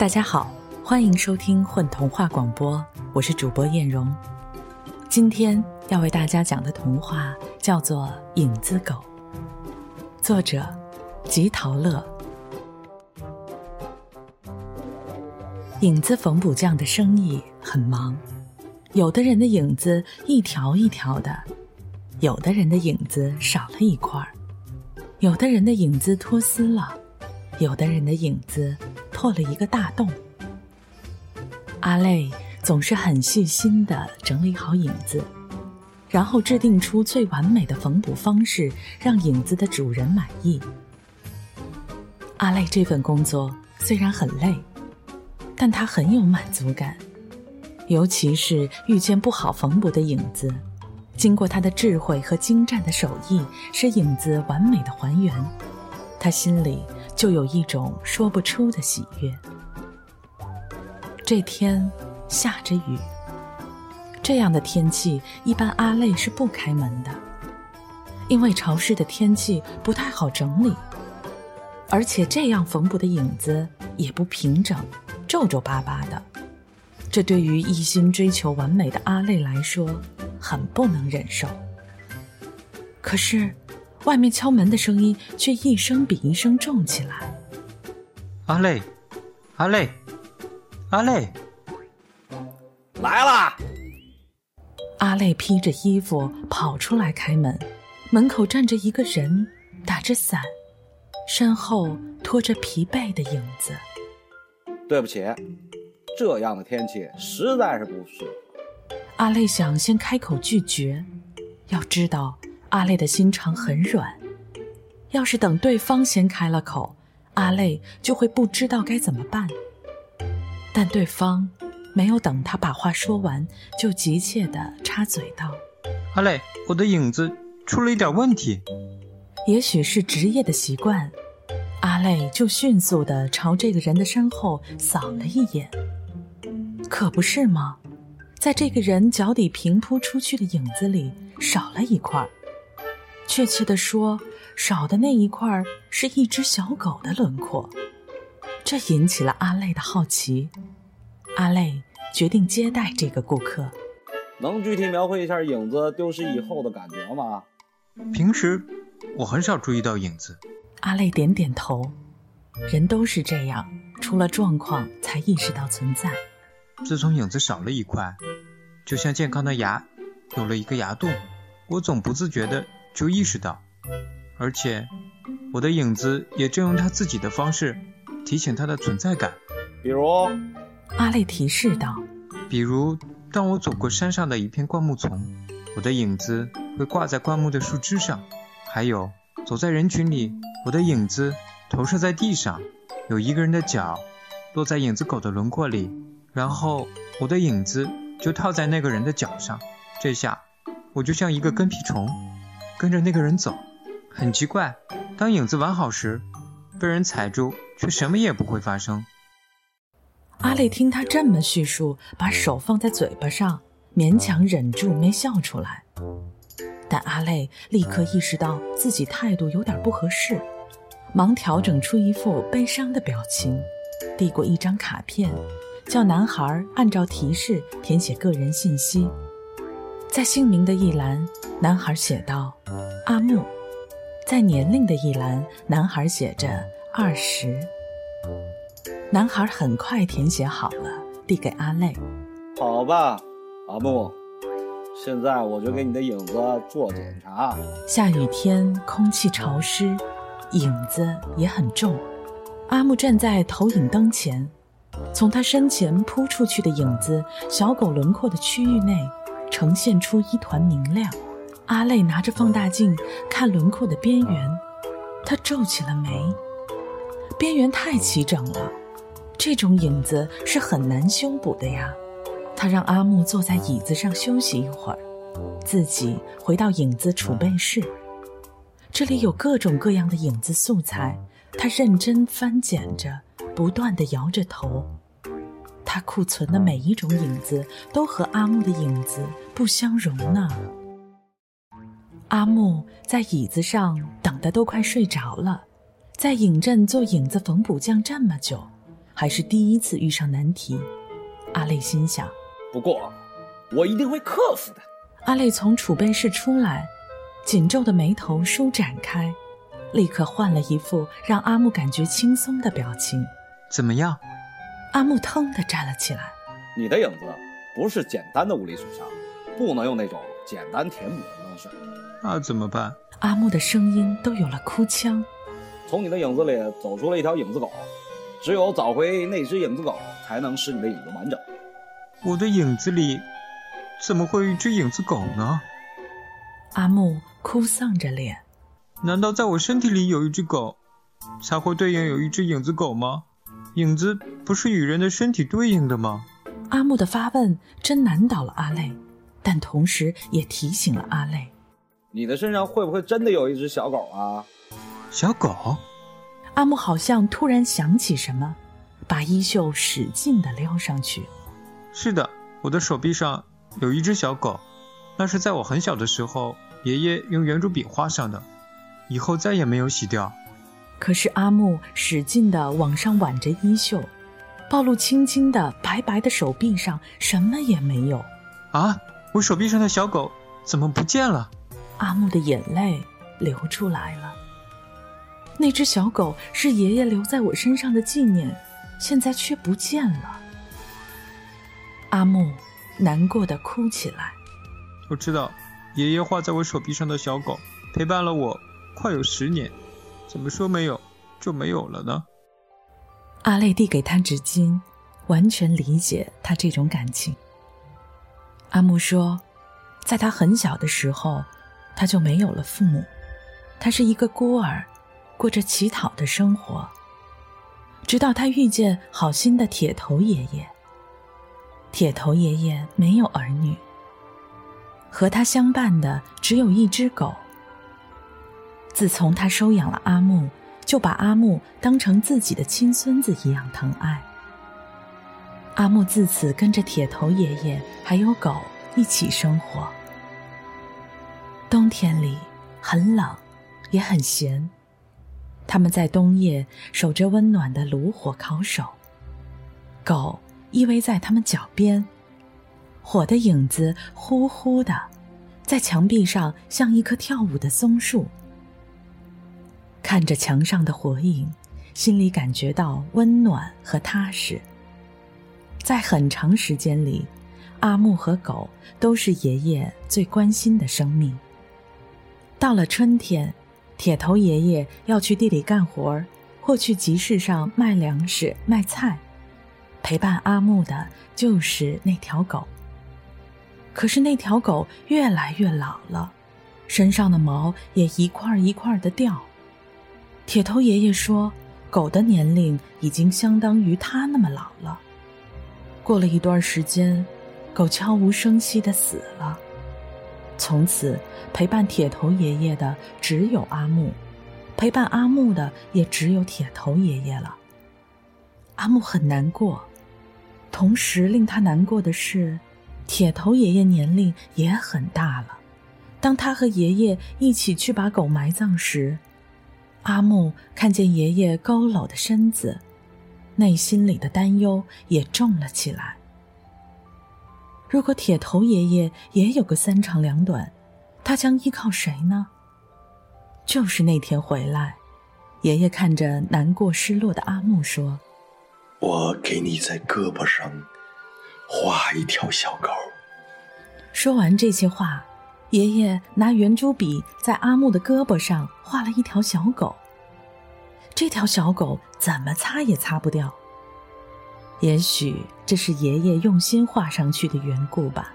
大家好，欢迎收听混童话广播，我是主播艳荣。今天要为大家讲的童话叫做《影子狗》，作者吉陶乐。影子缝补匠的生意很忙，有的人的影子一条一条的，有的人的影子少了一块儿，有的人的影子脱丝了，有的人的影子。破了一个大洞。阿累总是很细心的整理好影子，然后制定出最完美的缝补方式，让影子的主人满意。阿累这份工作虽然很累，但他很有满足感，尤其是遇见不好缝补的影子，经过他的智慧和精湛的手艺，使影子完美的还原，他心里。就有一种说不出的喜悦。这天下着雨，这样的天气一般阿累是不开门的，因为潮湿的天气不太好整理，而且这样缝补的影子也不平整，皱皱巴巴的，这对于一心追求完美的阿累来说很不能忍受。可是。外面敲门的声音却一声比一声重起来。阿累，阿累，阿累，来啦！阿累披着衣服跑出来开门，门口站着一个人，打着伞，身后拖着疲惫的影子。对不起，这样的天气实在是不适合。阿累想先开口拒绝，要知道。阿累的心肠很软，要是等对方先开了口，阿累就会不知道该怎么办。但对方没有等他把话说完，就急切地插嘴道：“阿累，我的影子出了一点问题。”也许是职业的习惯，阿累就迅速地朝这个人的身后扫了一眼。可不是吗？在这个人脚底平铺出去的影子里，少了一块。确切的说，少的那一块是一只小狗的轮廓，这引起了阿累的好奇。阿累决定接待这个顾客。能具体描绘一下影子丢失以后的感觉吗？平时我很少注意到影子。阿累点点头。人都是这样，出了状况才意识到存在。自从影子少了一块，就像健康的牙有了一个牙洞，我总不自觉的。就意识到，而且我的影子也正用他自己的方式提醒他的存在感。比如，阿累提示道：“比如，当我走过山上的一片灌木丛，我的影子会挂在灌木的树枝上；还有，走在人群里，我的影子投射在地上，有一个人的脚落在影子狗的轮廓里，然后我的影子就套在那个人的脚上。这下，我就像一个跟屁虫。”跟着那个人走，很奇怪。当影子完好时，被人踩住，却什么也不会发生。阿累听他这么叙述，把手放在嘴巴上，勉强忍住没笑出来。但阿累立刻意识到自己态度有点不合适，忙调整出一副悲伤的表情，递过一张卡片，叫男孩按照提示填写个人信息。在姓名的一栏，男孩写道：“阿木。”在年龄的一栏，男孩写着“二十”。男孩很快填写好了，递给阿累。好吧，阿木，现在我就给你的影子做检查。下雨天，空气潮湿，影子也很重。阿木站在投影灯前，从他身前扑出去的影子，小狗轮廓的区域内。呈现出一团明亮，阿累拿着放大镜看轮廓的边缘，他皱起了眉。边缘太齐整了，这种影子是很难修补的呀。他让阿木坐在椅子上休息一会儿，自己回到影子储备室。这里有各种各样的影子素材，他认真翻捡着，不断地摇着头。他库存的每一种影子都和阿木的影子不相容呢。阿木在椅子上等的都快睡着了，在影镇做影子缝补匠这么久，还是第一次遇上难题。阿累心想。不过，我一定会克服的。阿累从储备室出来，紧皱的眉头舒展开，立刻换了一副让阿木感觉轻松的表情。怎么样？阿木腾地站了起来。你的影子不是简单的物理损伤，不能用那种简单填补的方式。那怎么办？阿木的声音都有了哭腔。从你的影子里走出了一条影子狗，只有找回那只影子狗，才能使你的影子完整。我的影子里怎么会有一只影子狗呢？阿木哭丧着脸。难道在我身体里有一只狗，才会对应有一只影子狗吗？影子不是与人的身体对应的吗？阿木的发问真难倒了阿累，但同时也提醒了阿累：你的身上会不会真的有一只小狗啊？小狗？阿木好像突然想起什么，把衣袖使劲的撩上去。是的，我的手臂上有一只小狗，那是在我很小的时候，爷爷用圆珠笔画上的，以后再也没有洗掉。可是阿木使劲的往上挽着衣袖，暴露青筋的白白的手臂上什么也没有。啊！我手臂上的小狗怎么不见了？阿木的眼泪流出来了。那只小狗是爷爷留在我身上的纪念，现在却不见了。阿木难过的哭起来。我知道，爷爷画在我手臂上的小狗陪伴了我快有十年，怎么说没有就没有了呢？阿泪递给他纸巾，完全理解他这种感情。阿木说，在他很小的时候，他就没有了父母，他是一个孤儿，过着乞讨的生活，直到他遇见好心的铁头爷爷。铁头爷爷没有儿女，和他相伴的只有一只狗。自从他收养了阿木，就把阿木当成自己的亲孙子一样疼爱。阿木自此跟着铁头爷爷还有狗一起生活。冬天里很冷，也很闲，他们在冬夜守着温暖的炉火烤手。狗。依偎在他们脚边，火的影子呼呼的，在墙壁上像一棵跳舞的松树。看着墙上的火影，心里感觉到温暖和踏实。在很长时间里，阿木和狗都是爷爷最关心的生命。到了春天，铁头爷爷要去地里干活儿，或去集市上卖粮食、卖菜。陪伴阿木的就是那条狗。可是那条狗越来越老了，身上的毛也一块一块的掉。铁头爷爷说，狗的年龄已经相当于他那么老了。过了一段时间，狗悄无声息的死了。从此，陪伴铁头爷爷的只有阿木，陪伴阿木的也只有铁头爷爷了。阿木很难过。同时令他难过的是，铁头爷爷年龄也很大了。当他和爷爷一起去把狗埋葬时，阿木看见爷爷佝偻的身子，内心里的担忧也重了起来。如果铁头爷爷也有个三长两短，他将依靠谁呢？就是那天回来，爷爷看着难过失落的阿木说。我给你在胳膊上画一条小狗。说完这些话，爷爷拿圆珠笔在阿木的胳膊上画了一条小狗。这条小狗怎么擦也擦不掉。也许这是爷爷用心画上去的缘故吧。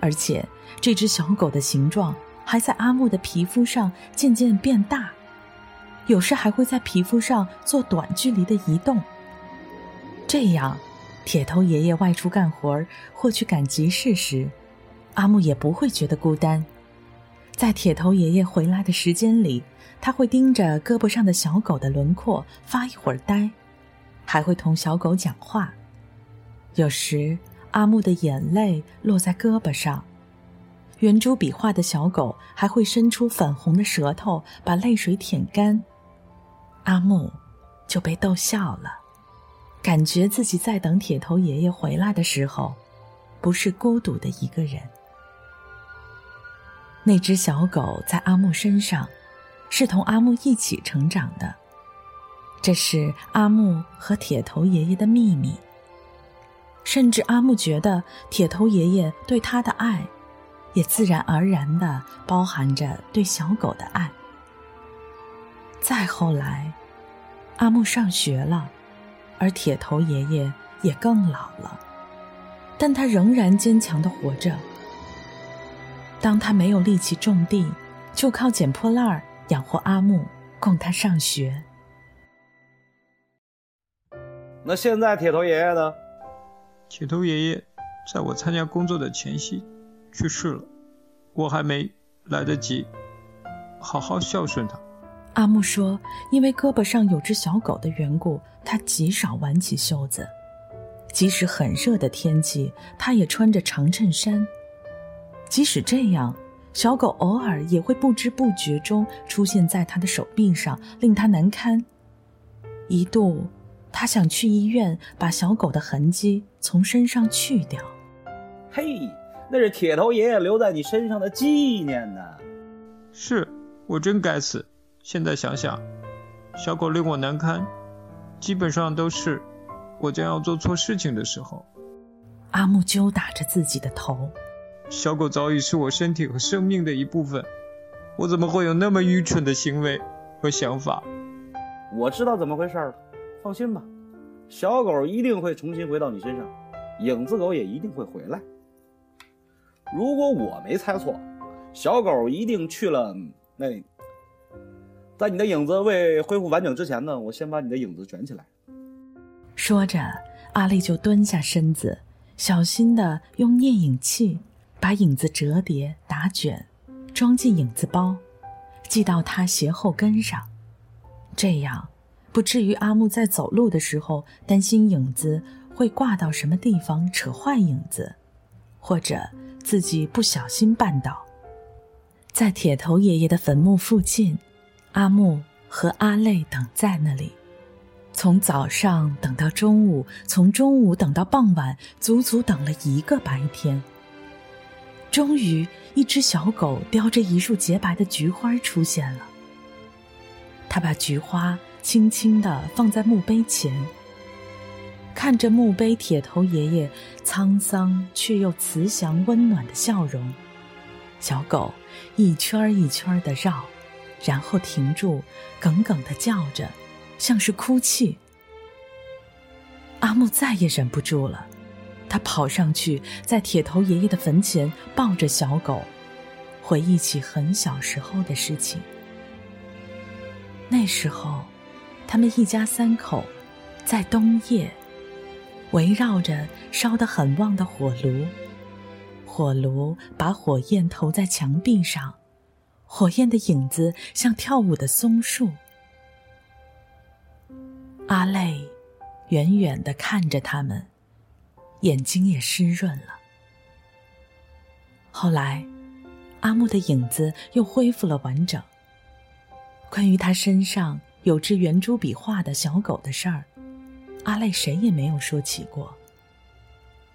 而且这只小狗的形状还在阿木的皮肤上渐渐变大，有时还会在皮肤上做短距离的移动。这样，铁头爷爷外出干活或去赶集市时，阿木也不会觉得孤单。在铁头爷爷回来的时间里，他会盯着胳膊上的小狗的轮廓发一会儿呆，还会同小狗讲话。有时，阿木的眼泪落在胳膊上，圆珠笔画的小狗还会伸出粉红的舌头把泪水舔干，阿木就被逗笑了。感觉自己在等铁头爷爷回来的时候，不是孤独的一个人。那只小狗在阿木身上，是同阿木一起成长的。这是阿木和铁头爷爷的秘密。甚至阿木觉得铁头爷爷对他的爱，也自然而然的包含着对小狗的爱。再后来，阿木上学了，而铁头爷爷也更老了，但他仍然坚强的活着。当他没有力气种地，就靠捡破烂儿养活阿木，供他上学。那现在铁头爷爷呢？铁头爷爷在我参加工作的前夕去世了，我还没来得及好好孝顺他。阿木说：“因为胳膊上有只小狗的缘故，他极少挽起袖子。即使很热的天气，他也穿着长衬衫。即使这样，小狗偶尔也会不知不觉中出现在他的手臂上，令他难堪。一度，他想去医院把小狗的痕迹从身上去掉。嘿，那是铁头爷爷留在你身上的纪念呢。是我真该死。”现在想想，小狗令我难堪，基本上都是我将要做错事情的时候。阿木揪打着自己的头。小狗早已是我身体和生命的一部分，我怎么会有那么愚蠢的行为和想法？我知道怎么回事了，放心吧，小狗一定会重新回到你身上，影子狗也一定会回来。如果我没猜错，小狗一定去了那。在你的影子未恢复完整之前呢，我先把你的影子卷起来。说着，阿丽就蹲下身子，小心的用念影器把影子折叠打卷，装进影子包，系到他鞋后跟上。这样，不至于阿木在走路的时候担心影子会挂到什么地方扯坏影子，或者自己不小心绊倒。在铁头爷爷的坟墓附近。阿木和阿累等在那里，从早上等到中午，从中午等到傍晚，足足等了一个白天。终于，一只小狗叼着一束洁白的菊花出现了。他把菊花轻轻地放在墓碑前，看着墓碑铁头爷爷沧桑却又慈祥温暖的笑容，小狗一圈一圈地绕。然后停住，哽哽的叫着，像是哭泣。阿木再也忍不住了，他跑上去，在铁头爷爷的坟前抱着小狗，回忆起很小时候的事情。那时候，他们一家三口在冬夜，围绕着烧得很旺的火炉，火炉把火焰投在墙壁上。火焰的影子像跳舞的松树。阿累远远的看着他们，眼睛也湿润了。后来，阿木的影子又恢复了完整。关于他身上有只圆珠笔画的小狗的事儿，阿累谁也没有说起过，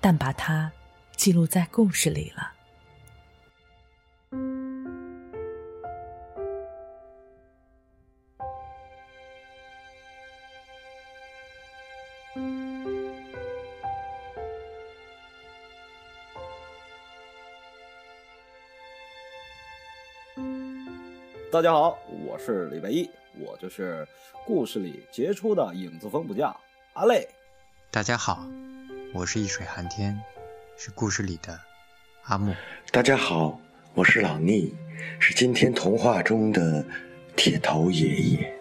但把它记录在故事里了。大家好，我是李白一，我就是故事里杰出的影子缝补匠阿累。大家好，我是一水寒天，是故事里的阿木。大家好，我是老聂，是今天童话中的铁头爷爷。